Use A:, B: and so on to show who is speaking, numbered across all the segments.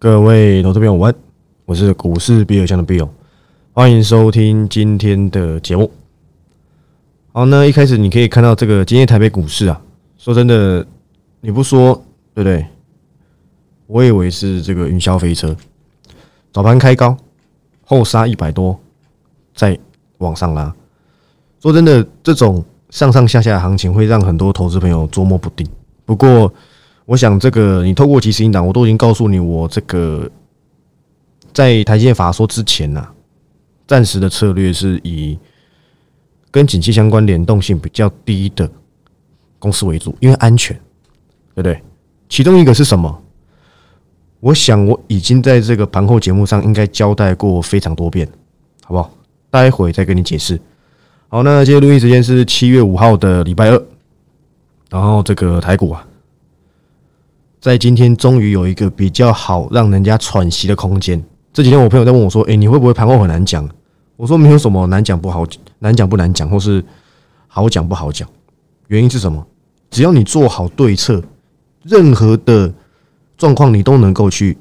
A: 各位投资朋友，晚，我是股市比尔强的 Bill，欢迎收听今天的节目。好，那一开始你可以看到这个今天台北股市啊，说真的，你不说对不对？我以为是这个云霄飞车，早盘开高，后杀一百多，再往上拉。说真的，这种上上下下的行情会让很多投资朋友捉摸不定。不过，我想这个你透过即时引导，我都已经告诉你，我这个在台积电法说之前呢，暂时的策略是以跟景气相关联动性比较低的公司为主，因为安全，对不对？其中一个是什么？我想我已经在这个盘后节目上应该交代过非常多遍，好不好？待会再跟你解释。好，那今天录音时间是七月五号的礼拜二，然后这个台股啊。在今天终于有一个比较好让人家喘息的空间。这几天我朋友在问我说：“诶，你会不会盘后很难讲？”我说：“没有什么难讲不好，难讲不难讲，或是好讲不好讲。原因是什么？只要你做好对策，任何的状况你都能够去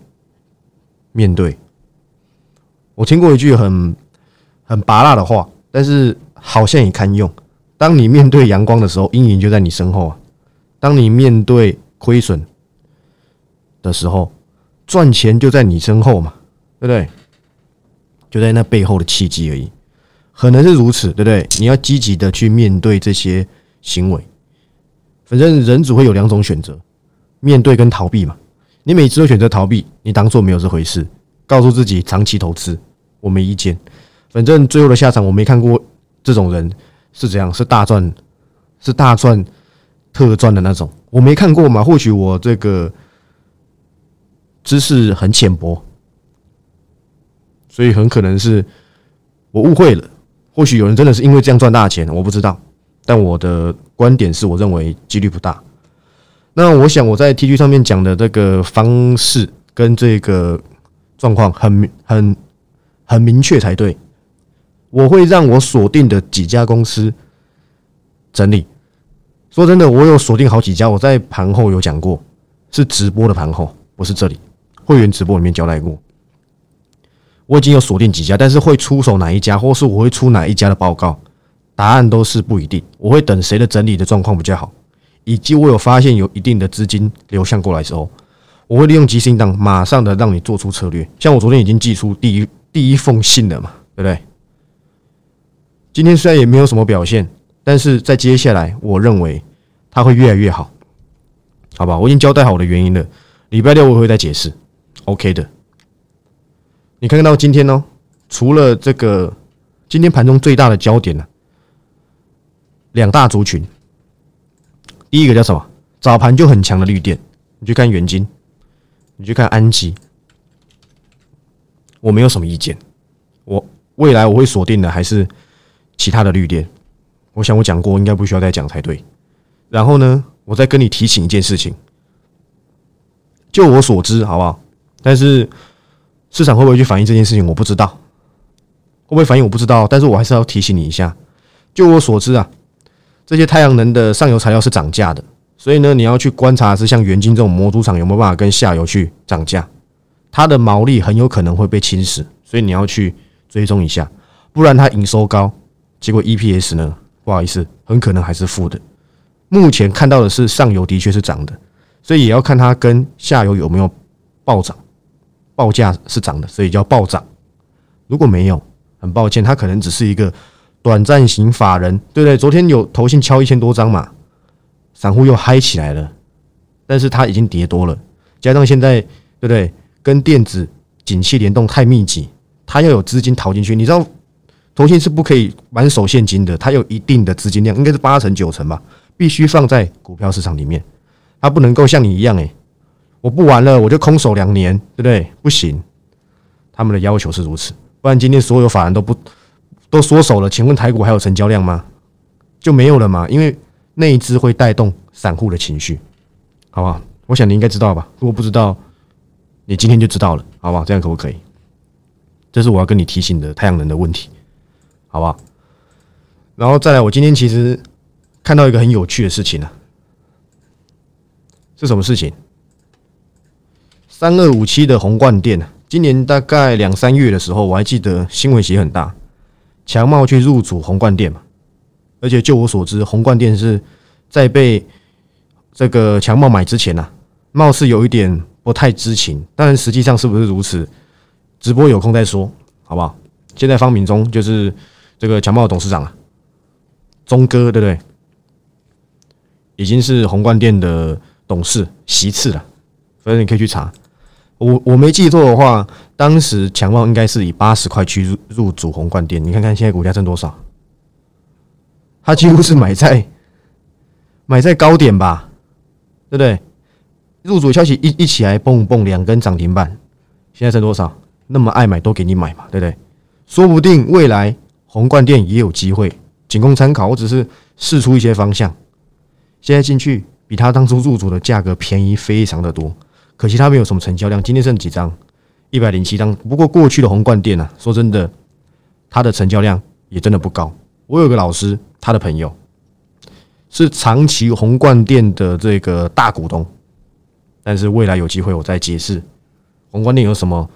A: 面对。”我听过一句很很拔辣的话，但是好像也堪用。当你面对阳光的时候，阴影就在你身后啊。当你面对亏损，的时候，赚钱就在你身后嘛，对不对？就在那背后的契机而已，可能是如此，对不对？你要积极的去面对这些行为。反正人只会有两种选择：面对跟逃避嘛。你每次都选择逃避，你当做没有这回事，告诉自己长期投资我没意见。反正最后的下场我没看过这种人是怎样，是大赚，是大赚特赚的那种，我没看过嘛。或许我这个。知识很浅薄，所以很可能是我误会了。或许有人真的是因为这样赚大钱，我不知道。但我的观点是我认为几率不大。那我想我在 T G 上面讲的这个方式跟这个状况很很很明确才对。我会让我锁定的几家公司整理。说真的，我有锁定好几家，我在盘后有讲过，是直播的盘后，不是这里。会员直播里面交代过，我已经有锁定几家，但是会出手哪一家，或是我会出哪一家的报告，答案都是不一定。我会等谁的整理的状况比较好，以及我有发现有一定的资金流向过来之后，我会利用即兴档马上的让你做出策略。像我昨天已经寄出第一第一封信了嘛，对不对？今天虽然也没有什么表现，但是在接下来，我认为它会越来越好，好吧？我已经交代好我的原因了，礼拜六我会再解释。OK 的，你看到今天呢？除了这个，今天盘中最大的焦点呢，两大族群。第一个叫什么？早盘就很强的绿电，你去看元金，你去看安吉，我没有什么意见。我未来我会锁定的还是其他的绿电。我想我讲过，应该不需要再讲才对。然后呢，我再跟你提醒一件事情，就我所知，好不好？但是市场会不会去反映这件事情，我不知道。会不会反映我不知道，但是我还是要提醒你一下。就我所知啊，这些太阳能的上游材料是涨价的，所以呢，你要去观察是像元晶这种模组厂有没有办法跟下游去涨价，它的毛利很有可能会被侵蚀，所以你要去追踪一下，不然它营收高，结果 EPS 呢，不好意思，很可能还是负的。目前看到的是上游的确是涨的，所以也要看它跟下游有没有暴涨。报价是涨的，所以叫暴涨。如果没有，很抱歉，它可能只是一个短暂型法人，对不对？昨天有投信敲一千多张嘛，散户又嗨起来了，但是它已经跌多了，加上现在对不对？跟电子景气联动太密集，它要有资金逃进去。你知道，投信是不可以满手现金的，它有一定的资金量，应该是八成九成吧，必须放在股票市场里面，它不能够像你一样，诶。我不玩了，我就空手两年，对不对？不行，他们的要求是如此，不然今天所有法人都不都缩手了。请问台股还有成交量吗？就没有了嘛？因为内资会带动散户的情绪，好不好？我想你应该知道吧？如果不知道，你今天就知道了，好不好？这样可不可以？这是我要跟你提醒的太阳能的问题，好不好？然后再来，我今天其实看到一个很有趣的事情呢，是什么事情？三二五七的宏冠店，今年大概两三月的时候，我还记得新闻写很大，强茂去入主宏冠店嘛。而且就我所知，宏冠店是在被这个强茂买之前呐，貌似有一点不太知情，但实际上是不是如此？直播有空再说，好不好？现在方明忠就是这个强茂董事长啊，忠哥对不对？已经是宏冠店的董事席次了，反正你可以去查。我我没记错的话，当时强茂应该是以八十块去入入主宏冠店，你看看现在股价挣多少？他几乎是买在买在高点吧，对不对？入主消息一一起来，蹦蹦两根涨停板，现在挣多少？那么爱买都给你买嘛，对不对？说不定未来红冠店也有机会，仅供参考。我只是试出一些方向。现在进去比他当初入主的价格便宜非常的多，可惜他没有什么成交量。今天剩几张？一百零七张。不过过去的红冠店啊，说真的，它的成交量也真的不高。我有个老师，他的朋友是长期红冠店的这个大股东，但是未来有机会我再解释红冠店有什么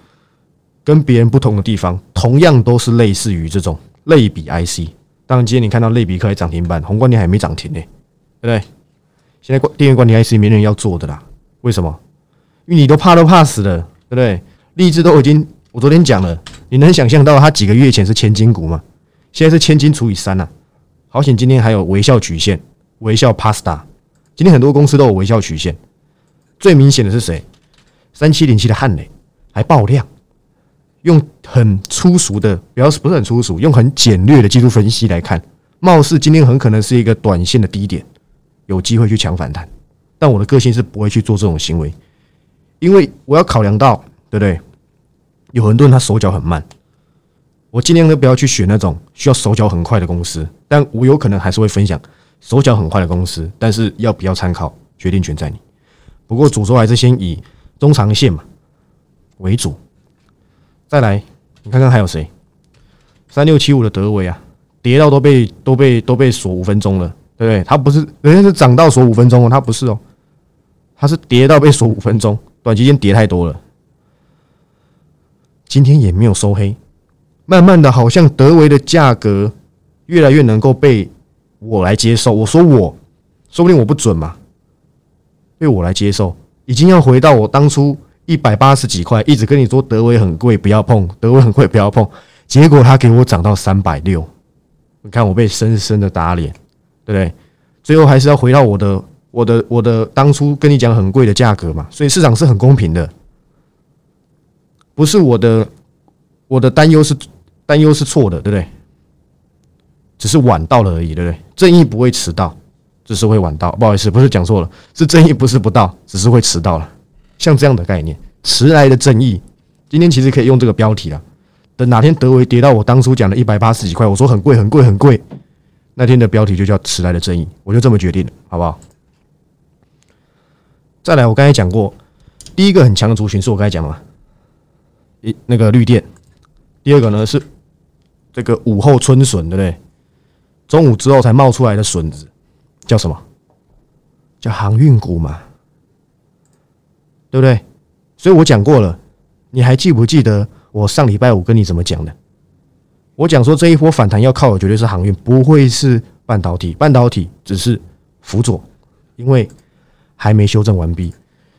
A: 跟别人不同的地方。同样都是类似于这种类比 IC。当然，今天你看到类比可以涨停板，红冠店还没涨停呢，对不对？现在电源管理 IC 没人要做的啦，为什么？你都怕都怕死了，对不对？励志都已经，我昨天讲了，你能想象到它几个月前是千金股吗？现在是千金除以三呐。好险，今天还有微笑曲线，微笑 Pasta。今天很多公司都有微笑曲线，最明显的是谁？三七零七的汉磊还爆量，用很粗俗的，不要不是很粗俗，用很简略的技术分析来看，貌似今天很可能是一个短线的低点。有机会去抢反弹，但我的个性是不会去做这种行为，因为我要考量到，对不对？有很多人他手脚很慢，我尽量都不要去选那种需要手脚很快的公司，但我有可能还是会分享手脚很快的公司，但是要不要参考，决定权在你。不过主轴还是先以中长线嘛为主，再来，你看看还有谁？三六七五的德维啊，跌到都被都被都被锁五分钟了。对不对？它不是，人家是涨到锁五分钟哦，它不是哦，它是跌到被锁五分钟，短期间跌太多了。今天也没有收黑，慢慢的，好像德维的价格越来越能够被我来接受。我说我，说不定我不准嘛，被我来接受，已经要回到我当初一百八十几块，一直跟你说德维很贵，不要碰，德维很贵，不要碰。结果他给我涨到三百六，你看我被深深的打脸。对不对？最后还是要回到我的、我的、我的当初跟你讲很贵的价格嘛，所以市场是很公平的，不是我的我的担忧是担忧是错的，对不对？只是晚到了而已，对不对？正义不会迟到，只是会晚到。不好意思，不是讲错了，是正义不是不到，只是会迟到了。像这样的概念，迟来的正义，今天其实可以用这个标题了。等哪天德维跌到我当初讲的一百八十几块，我说很贵很贵很贵。那天的标题就叫“迟来的正义”，我就这么决定了，好不好？再来，我刚才讲过，第一个很强的族群是我刚才讲的，一那个绿电；第二个呢是这个午后春笋，对不对？中午之后才冒出来的笋子，叫什么？叫航运股嘛，对不对？所以我讲过了，你还记不记得我上礼拜五跟你怎么讲的？我讲说这一波反弹要靠的绝对是航运，不会是半导体。半导体只是辅佐，因为还没修正完毕，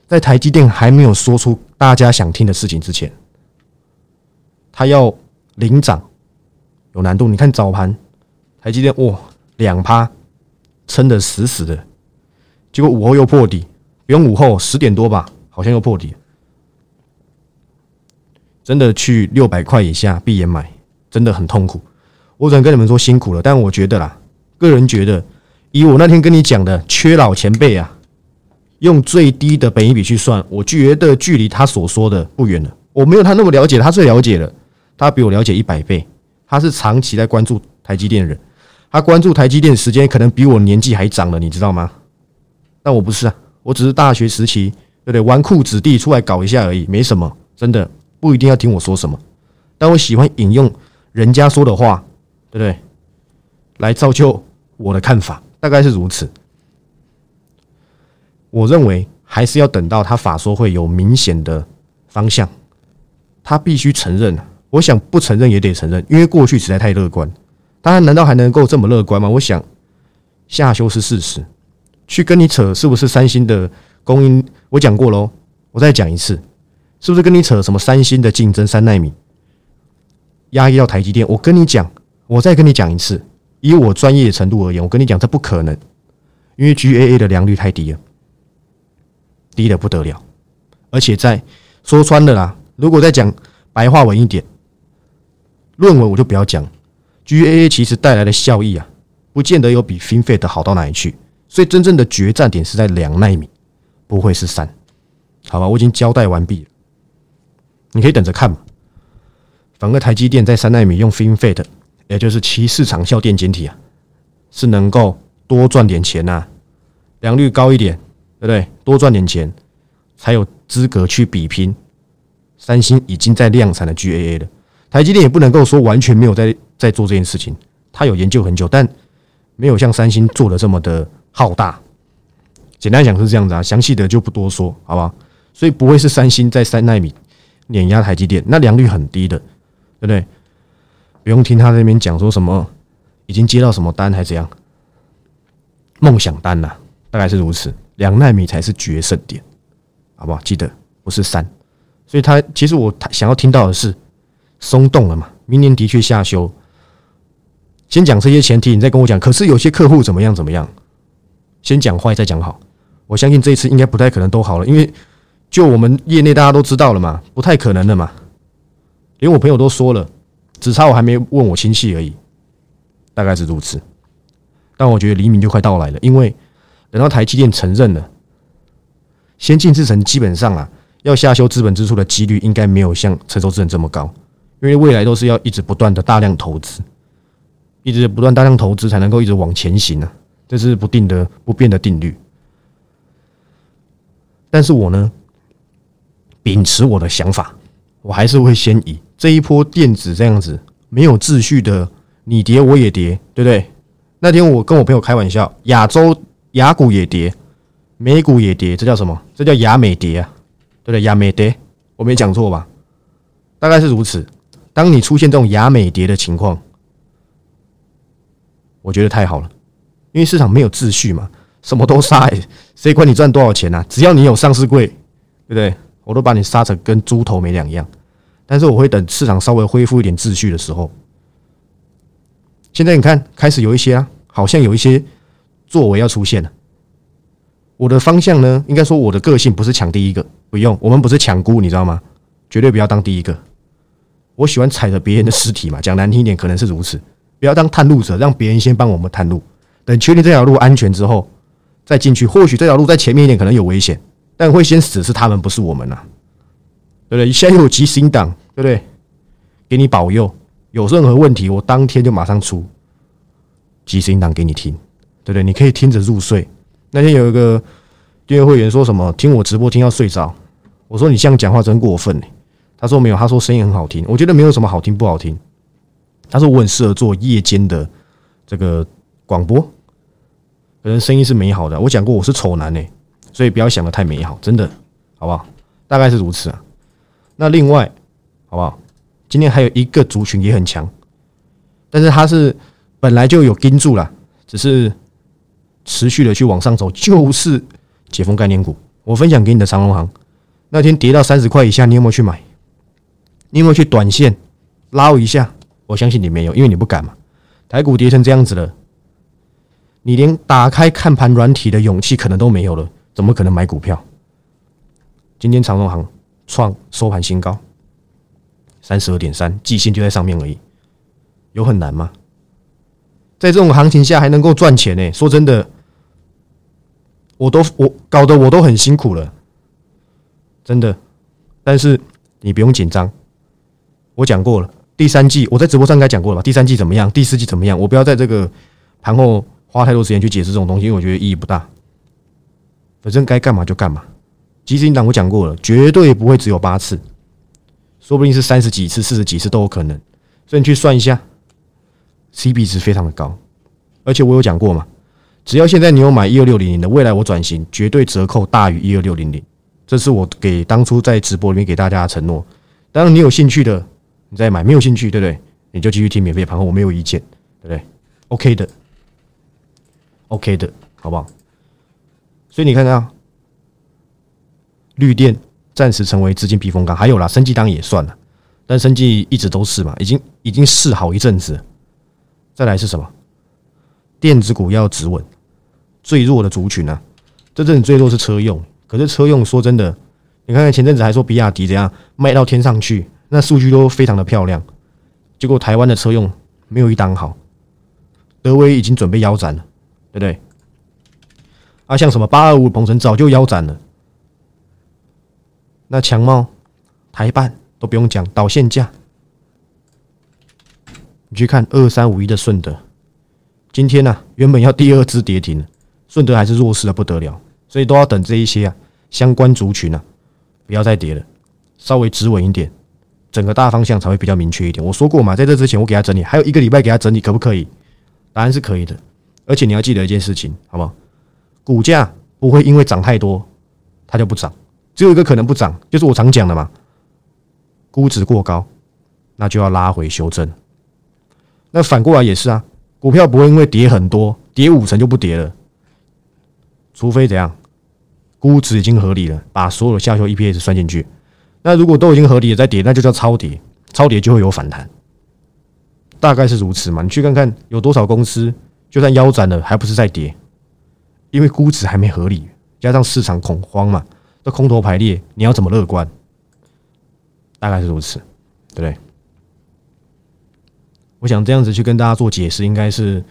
A: 在台积电还没有说出大家想听的事情之前，它要领涨有难度。你看早盘台积电哇两趴撑得死死的，结果午后又破底，不用午后十点多吧，好像又破底，真的去六百块以下闭眼买。真的很痛苦，我只能跟你们说辛苦了。但我觉得啦，个人觉得，以我那天跟你讲的缺老前辈啊，用最低的本一比去算，我觉得距离他所说的不远了。我没有他那么了解，他最了解了，他比我了解一百倍。他是长期在关注台积电的人，他关注台积电时间可能比我年纪还长了，你知道吗？但我不是啊，我只是大学时期对不对？纨绔子弟出来搞一下而已，没什么，真的不一定要听我说什么。但我喜欢引用。人家说的话，对不对？来造就我的看法，大概是如此。我认为还是要等到他法说会有明显的方向，他必须承认。我想不承认也得承认，因为过去实在太乐观。当然，难道还能够这么乐观吗？我想下修是事实。去跟你扯是不是三星的供应？我讲过喽，我再讲一次，是不是跟你扯什么三星的竞争三纳米压抑到台积电？我跟你讲，我再跟你讲一次，以我专业程度而言，我跟你讲，这不可能，因为 GAA 的良率太低了，低的不得了。而且在说穿了啦，如果再讲白话文一点。论文我就不要讲，GAA 其实带来的效益啊，不见得有比 FinFET 好到哪里去，所以真正的决战点是在两纳米，不会是三，好吧？我已经交代完毕了，你可以等着看嘛。反而台积电在三纳米用 FinFET，也就是其市场效电晶体啊，是能够多赚点钱呐，良率高一点，对不对？多赚点钱，才有资格去比拼三星已经在量产的 GAA 的。台积电也不能够说完全没有在在做这件事情，他有研究很久，但没有像三星做的这么的浩大。简单讲是这样子啊，详细的就不多说，好不好？所以不会是三星在三纳米碾压台积电，那良率很低的，对不对？不用听他那边讲说什么已经接到什么单还怎样，梦想单呐，大概是如此。两纳米才是决胜点，好不好？记得不是三，所以他其实我想要听到的是。松动了嘛？明年的确下修。先讲这些前提，你再跟我讲。可是有些客户怎么样怎么样？先讲坏再讲好。我相信这一次应该不太可能都好了，因为就我们业内大家都知道了嘛，不太可能的嘛。连我朋友都说了，只差我还没问我亲戚而已，大概是如此。但我觉得黎明就快到来了，因为等到台积电承认了，先进制程基本上啊，要下修资本支出的几率应该没有像成熟制程这么高。因为未来都是要一直不断的大量投资，一直不断大量投资才能够一直往前行呢，这是不定的不变的定律。但是我呢，秉持我的想法，我还是会先以这一波电子这样子没有秩序的，你跌我也跌，对不对？那天我跟我朋友开玩笑，亚洲亚股也跌，美股也跌，这叫什么？这叫亚美跌啊，对不对？亚美跌，我没讲错吧？大概是如此。当你出现这种亚美跌的情况，我觉得太好了，因为市场没有秩序嘛，什么都杀，谁管你赚多少钱呢？只要你有上市柜，对不对？我都把你杀成跟猪头没两样。但是我会等市场稍微恢复一点秩序的时候。现在你看，开始有一些啊，好像有一些作为要出现了。我的方向呢，应该说我的个性不是抢第一个，不用，我们不是抢孤，你知道吗？绝对不要当第一个。我喜欢踩着别人的尸体嘛，讲难听一点，可能是如此。不要当探路者，让别人先帮我们探路。等确定这条路安全之后，再进去。或许这条路在前面一点，可能有危险，但会先死是他们，不是我们呐，对不对？现在有急行党，对不对？给你保佑，有任何问题，我当天就马上出急行党给你听，对不对？你可以听着入睡。那天有一个订阅会员说什么，听我直播听要睡着，我说你这样讲话真过分呢。他说没有，他说声音很好听。我觉得没有什么好听不好听。他说我很适合做夜间的这个广播，可能声音是美好的。我讲过我是丑男呢，所以不要想的太美好，真的，好不好？大概是如此啊。那另外，好不好？今天还有一个族群也很强，但是他是本来就有盯住了，只是持续的去往上走，就是解封概念股。我分享给你的长隆行，那天跌到三十块以下，你有没有去买？你有没有去短线捞一下？我相信你没有，因为你不敢嘛。台股跌成这样子了，你连打开看盘软体的勇气可能都没有了，怎么可能买股票？今天长荣行创收盘新高，三十二点三，季线就在上面而已，有很难吗？在这种行情下还能够赚钱呢？说真的，我都我搞得我都很辛苦了，真的。但是你不用紧张。我讲过了，第三季我在直播上应该讲过了吧？第三季怎么样？第四季怎么样？我不要在这个盘后花太多时间去解释这种东西，因为我觉得意义不大。反正该干嘛就干嘛。即时引导我讲过了，绝对不会只有八次，说不定是三十几次、四十几次都有可能。所以你去算一下，C B 值非常的高。而且我有讲过嘛，只要现在你有买一二六零零的，未来我转型绝对折扣大于一二六零零。这是我给当初在直播里面给大家的承诺。当然，你有兴趣的你再买，没有兴趣对不对？你就继续听免费盘后，我没有意见，对不对？OK 的，OK 的，好不好？所以你看看，绿电暂时成为资金避风港，还有啦，生技当然也算了，但生技一直都是嘛，已经已经试好一阵子。再来是什么？电子股要止稳，最弱的族群呢？这阵子最弱是车用，可是车用说真的，你看看前阵子还说比亚迪怎样卖到天上去，那数据都非常的漂亮，结果台湾的车用没有一档好，德威已经准备腰斩了，对不对？啊，像什么八二五鹏程早就腰斩了，那强茂、台办都不用讲，导线价。你去看二三五一的顺德，今天呢原本要第二支跌停，顺德还是弱势的不得了，所以都要等这一些啊相关族群啊不要再跌了，稍微止稳一点，整个大方向才会比较明确一点。我说过嘛，在这之前我给他整理，还有一个礼拜给他整理，可不可以？答案是可以的，而且你要记得一件事情，好不好？股价不会因为涨太多它就不涨，只有一个可能不涨，就是我常讲的嘛，估值过高，那就要拉回修正。那反过来也是啊，股票不会因为跌很多，跌五成就不跌了，除非怎样，估值已经合理了，把所有的下修 EPS 算进去。那如果都已经合理了再跌，那就叫超跌，超跌就会有反弹，大概是如此嘛。你去看看有多少公司，就算腰斩了，还不是在跌，因为估值还没合理，加上市场恐慌嘛，这空头排列，你要怎么乐观？大概是如此，对不对？我想这样子去跟大家做解释，应该是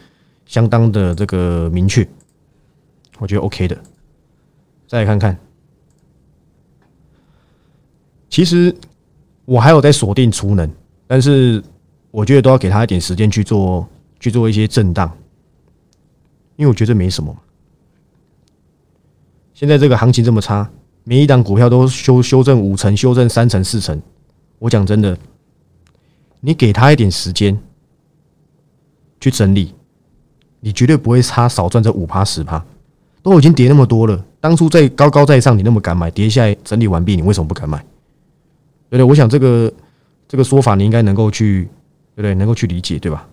A: 相当的这个明确，我觉得 OK 的。再来看看，其实我还有在锁定储能，但是我觉得都要给他一点时间去做，去做一些震荡，因为我觉得没什么。现在这个行情这么差，每一档股票都修修正五成、修正三成、四成，我讲真的，你给他一点时间。去整理，你绝对不会差少赚这五趴十趴，都已经跌那么多了。当初在高高在上，你那么敢买，跌下来整理完毕，你为什么不敢买？对不对？我想这个这个说法你应该能够去，对不对？能够去理解，对吧？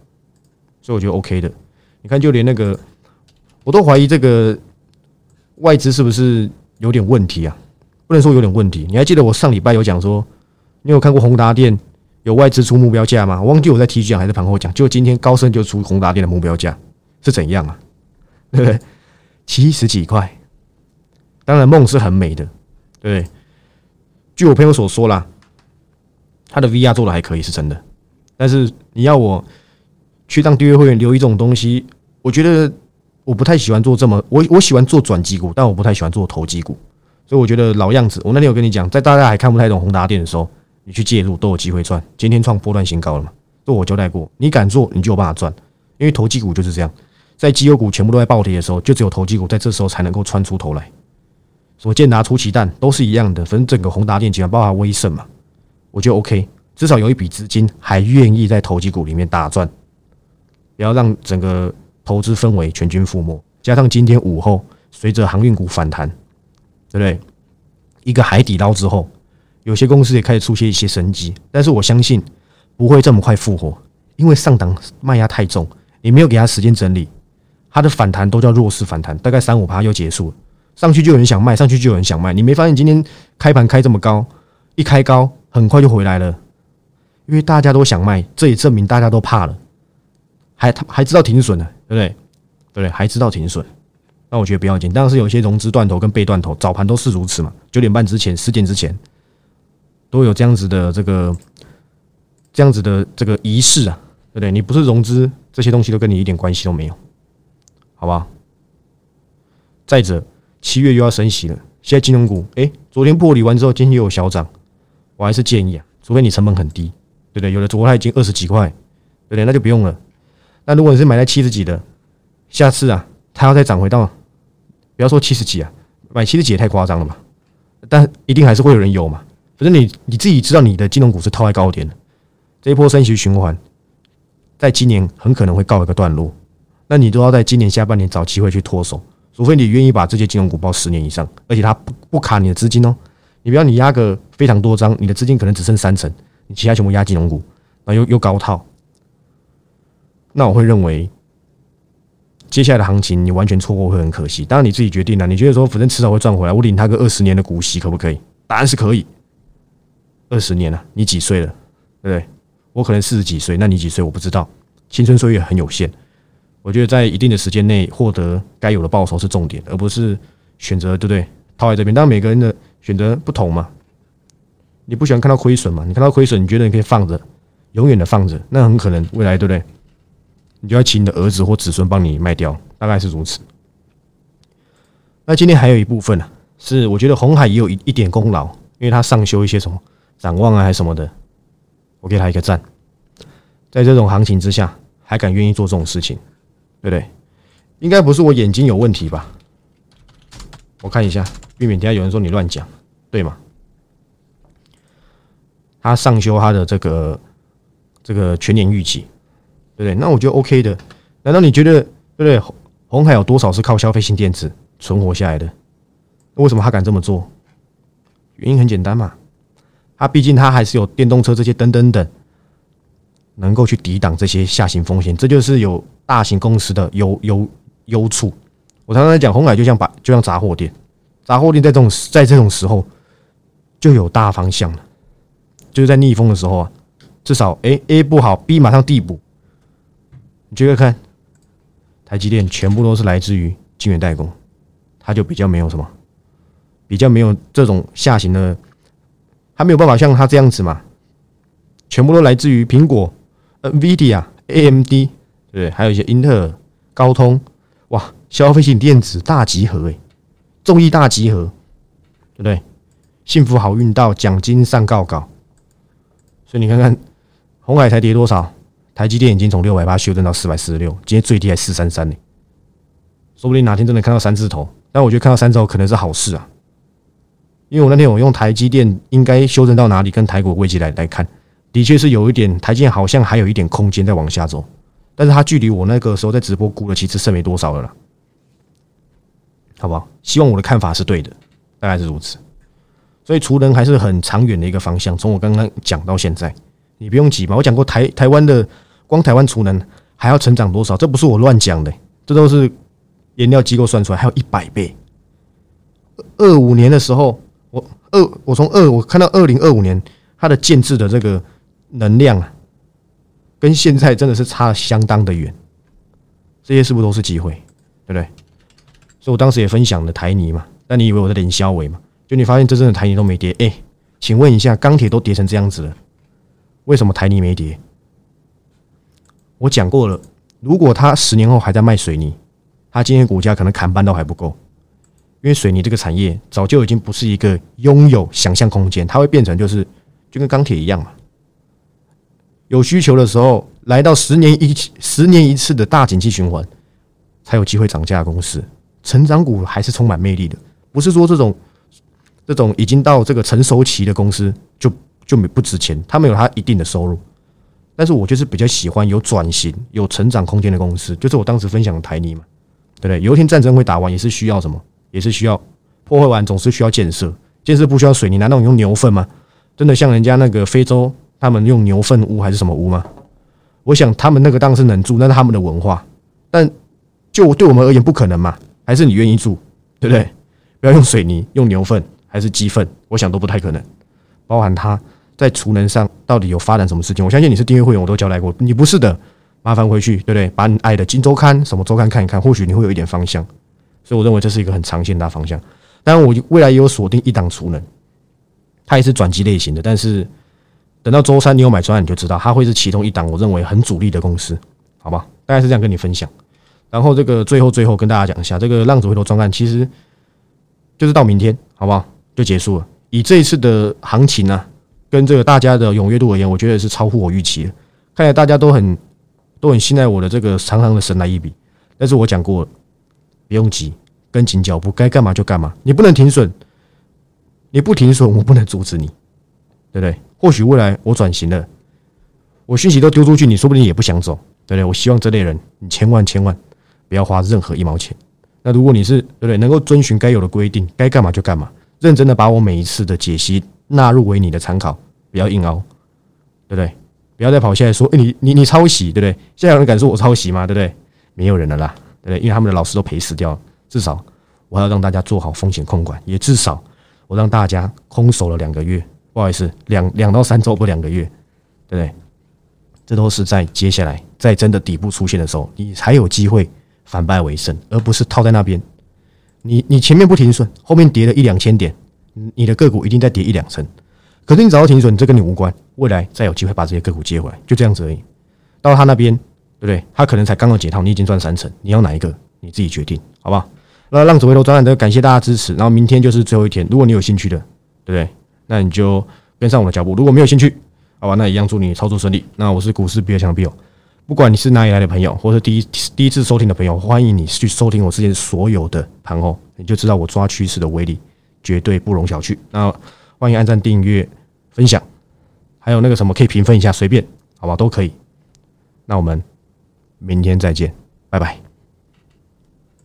A: 所以我觉得 OK 的。你看，就连那个我都怀疑这个外资是不是有点问题啊？不能说有点问题。你还记得我上礼拜有讲说，你有看过宏达电？有外资出目标价吗？忘记我在 T 讲还是盘后讲，就今天高盛就出宏达电的目标价是怎样啊？对不对？七十几块。当然梦是很美的，对不对？据我朋友所说啦，他的 VR 做的还可以，是真的。但是你要我去当订阅会员留意这种东西，我觉得我不太喜欢做这么我我喜欢做转机股，但我不太喜欢做投机股。所以我觉得老样子。我那天有跟你讲，在大家还看不太懂宏达电的时候。你去介入都有机会赚，今天创波段新高了嘛？这我交代过，你敢做你就有办法赚，因为投机股就是这样，在绩优股全部都在暴跌的时候，就只有投机股在这时候才能够穿出头来。所见拿出奇蛋都是一样的，反正整个宏达电集团包括威盛嘛，我觉得 OK，至少有一笔资金还愿意在投机股里面大赚，不要让整个投资氛围全军覆没。加上今天午后随着航运股反弹，对不对？一个海底捞之后。有些公司也开始出现一些生机，但是我相信不会这么快复活，因为上档卖压太重，你没有给他时间整理，它的反弹都叫弱势反弹，大概三五趴又结束了。上去就有人想卖，上去就有人想卖，你没发现今天开盘开这么高，一开高很快就回来了，因为大家都想卖，这也证明大家都怕了，还还知道停损呢，对不对？对不对？还知道停损，那我觉得不要紧。当然是有一些融资断头跟被断头，早盘都是如此嘛，九点半之前、十点之前。都有这样子的这个，这样子的这个仪式啊，对不对？你不是融资，这些东西都跟你一点关系都没有，好吧？再者，七月又要升息了，现在金融股，哎，昨天破底完之后，今天又有小涨，我还是建议啊，除非你成本很低，对不对？有的昨天已经二十几块，对不对？那就不用了。那如果你是买在七十几的，下次啊，它要再涨回到，不要说七十几啊，买七十几也太夸张了嘛，但一定还是会有人有嘛。反正你你自己知道，你的金融股是套在高点的，这一波升息循环，在今年很可能会告一个段落。那你都要在今年下半年找机会去脱手，除非你愿意把这些金融股包十年以上，而且它不不卡你的资金哦。你不要你压个非常多张，你的资金可能只剩三成，你其他全部压金融股，然后又又高套，那我会认为接下来的行情你完全错过会很可惜。当然你自己决定了，你觉得说反正迟早会赚回来，我领他个二十年的股息可不可以？答案是可以。二十年了，你几岁了？对不对？我可能四十几岁，那你几岁？我不知道。青春岁月很有限，我觉得在一定的时间内获得该有的报酬是重点，而不是选择对不对？套在这边，当然每个人的选择不同嘛。你不喜欢看到亏损嘛？你看到亏损，你觉得你可以放着，永远的放着，那很可能未来对不对？你就要请你的儿子或子孙帮你卖掉，大概是如此。那今天还有一部分呢，是我觉得红海也有一一点功劳，因为他上修一些什么展望啊，还是什么的，我给他一个赞。在这种行情之下，还敢愿意做这种事情，对不对？应该不是我眼睛有问题吧？我看一下，避免底下有人说你乱讲，对吗？他上修他的这个这个全年预期，对不对？那我觉得 OK 的。难道你觉得对不对？红海有多少是靠消费性电子存活下来的？为什么他敢这么做？原因很简单嘛，他毕竟他还是有电动车这些等等等，能够去抵挡这些下行风险，这就是有大型公司的优优优处。我常常在讲，红海就像把就像杂货店，杂货店在这种在这种时候就有大方向了，就是在逆风的时候啊，至少 A A 不好，B 马上递补。你觉得看台积电全部都是来自于晶圆代工，它就比较没有什么，比较没有这种下行的，还没有办法像它这样子嘛，全部都来自于苹果、NVIDIA、AMD，对？还有一些英特尔、高通，哇！消费性电子大集合，诶，众议大集合，对不对？幸福好运到，奖金上告告。所以你看看，红海才跌多少？台积电已经从六百八修正到四百四十六，今天最低还四三三呢。说不定哪天真的看到三字头，但我觉得看到三字头可能是好事啊。因为我那天我用台积电应该修正到哪里，跟台股位置来来看，的确是有一点，台积电好像还有一点空间在往下走，但是它距离我那个时候在直播估的其实剩没多少了啦。好不好？希望我的看法是对的，大概是如此。所以，储能还是很长远的一个方向。从我刚刚讲到现在，你不用急嘛。我讲过台台湾的光台湾储能还要成长多少？这不是我乱讲的，这都是研料机构算出来，还有一百倍。二五年的时候，二我从二我看到二零二五年它的建制的这个能量啊，跟现在真的是差相当的远。这些是不是都是机会？对不对？所以我当时也分享了台泥嘛，那你以为我在连消尾嘛？就你发现真正的台泥都没跌，哎，请问一下，钢铁都跌成这样子了，为什么台泥没跌？我讲过了，如果他十年后还在卖水泥，他今天股价可能砍半都还不够，因为水泥这个产业早就已经不是一个拥有想象空间，它会变成就是就跟钢铁一样嘛，有需求的时候来到十年一十年一次的大景气循环，才有机会涨价公司。成长股还是充满魅力的，不是说这种这种已经到这个成熟期的公司就就没不值钱，他们有他一定的收入，但是我就是比较喜欢有转型、有成长空间的公司，就是我当时分享的台泥嘛，对不对？有一天战争会打完，也是需要什么？也是需要破坏完，总是需要建设，建设不需要水泥，难道你用牛粪吗？真的像人家那个非洲，他们用牛粪屋还是什么屋吗？我想他们那个当然是能住，那是他们的文化，但就对我们而言不可能嘛。还是你愿意住，对不对？不要用水泥，用牛粪还是鸡粪，我想都不太可能。包含他在储能上到底有发展什么事情？我相信你是订阅会员，我都交代过。你不是的，麻烦回去，对不对？把你爱的《金周刊》什么周刊看一看，或许你会有一点方向。所以我认为这是一个很长线大方向。当然，我未来也有锁定一档储能，它也是转机类型的。但是等到周三你有买专案，你就知道它会是其中一档我认为很主力的公司，好吧？大概是这样跟你分享。然后这个最后最后跟大家讲一下，这个浪子回头专案其实就是到明天，好不好？就结束了。以这一次的行情呢，跟这个大家的踊跃度而言，我觉得是超乎我预期的。看来大家都很都很信赖我的这个长长的神来一笔。但是我讲过，不用急，跟紧脚步，该干嘛就干嘛。你不能停损，你不停损，我不能阻止你，对不对？或许未来我转型了，我讯息都丢出去，你说不定也不想走，对不对？我希望这类人，你千万千万。不要花任何一毛钱。那如果你是对不对，能够遵循该有的规定，该干嘛就干嘛，认真的把我每一次的解析纳入为你的参考，不要硬凹，对不对？不要再跑下来说，哎，你你你抄袭，对不对？现在有人敢说我抄袭吗？对不对？没有人了啦，对不对？因为他们的老师都赔死掉了。至少我要让大家做好风险控管，也至少我让大家空手了两个月，不好意思，两两到三周不两个月，对不对？这都是在接下来在真的底部出现的时候，你才有机会反败为胜，而不是套在那边。你你前面不停损，后面跌了一两千点，你的个股一定再跌一两成。可是你找到停损，这跟你无关，未来再有机会把这些个股接回来，就这样子而已。到他那边，对不对？他可能才刚刚解套，你已经赚三成，你要哪一个？你自己决定，好不好？那浪子回头转转的，感谢大家支持。然后明天就是最后一天，如果你有兴趣的，对不对？那你就跟上我的脚步。如果没有兴趣，好吧，那一样祝你操作顺利。那我是股市比尔强 Bill，不管你是哪里来的朋友，或是第一第一次收听的朋友，欢迎你去收听我之前所有的盘后，你就知道我抓趋势的威力绝对不容小觑。那欢迎按赞、订阅、分享，还有那个什么可以评分一下，随便，好吧，都可以。那我们明天再见，拜拜。